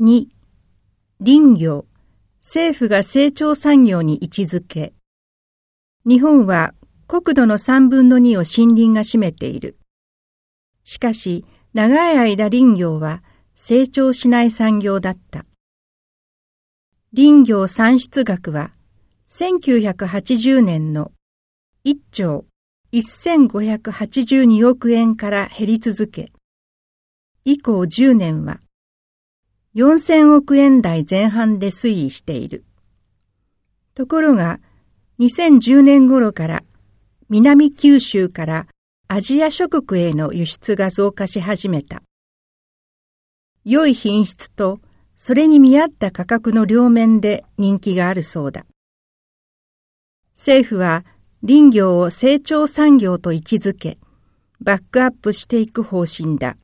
2、林業、政府が成長産業に位置づけ。日本は国土の3分の2を森林が占めている。しかし、長い間林業は成長しない産業だった。林業産出額は1980年の1兆1582億円から減り続け、以降10年は4000億円台前半で推移している。ところが、2010年頃から南九州からアジア諸国への輸出が増加し始めた。良い品質とそれに見合った価格の両面で人気があるそうだ。政府は林業を成長産業と位置づけ、バックアップしていく方針だ。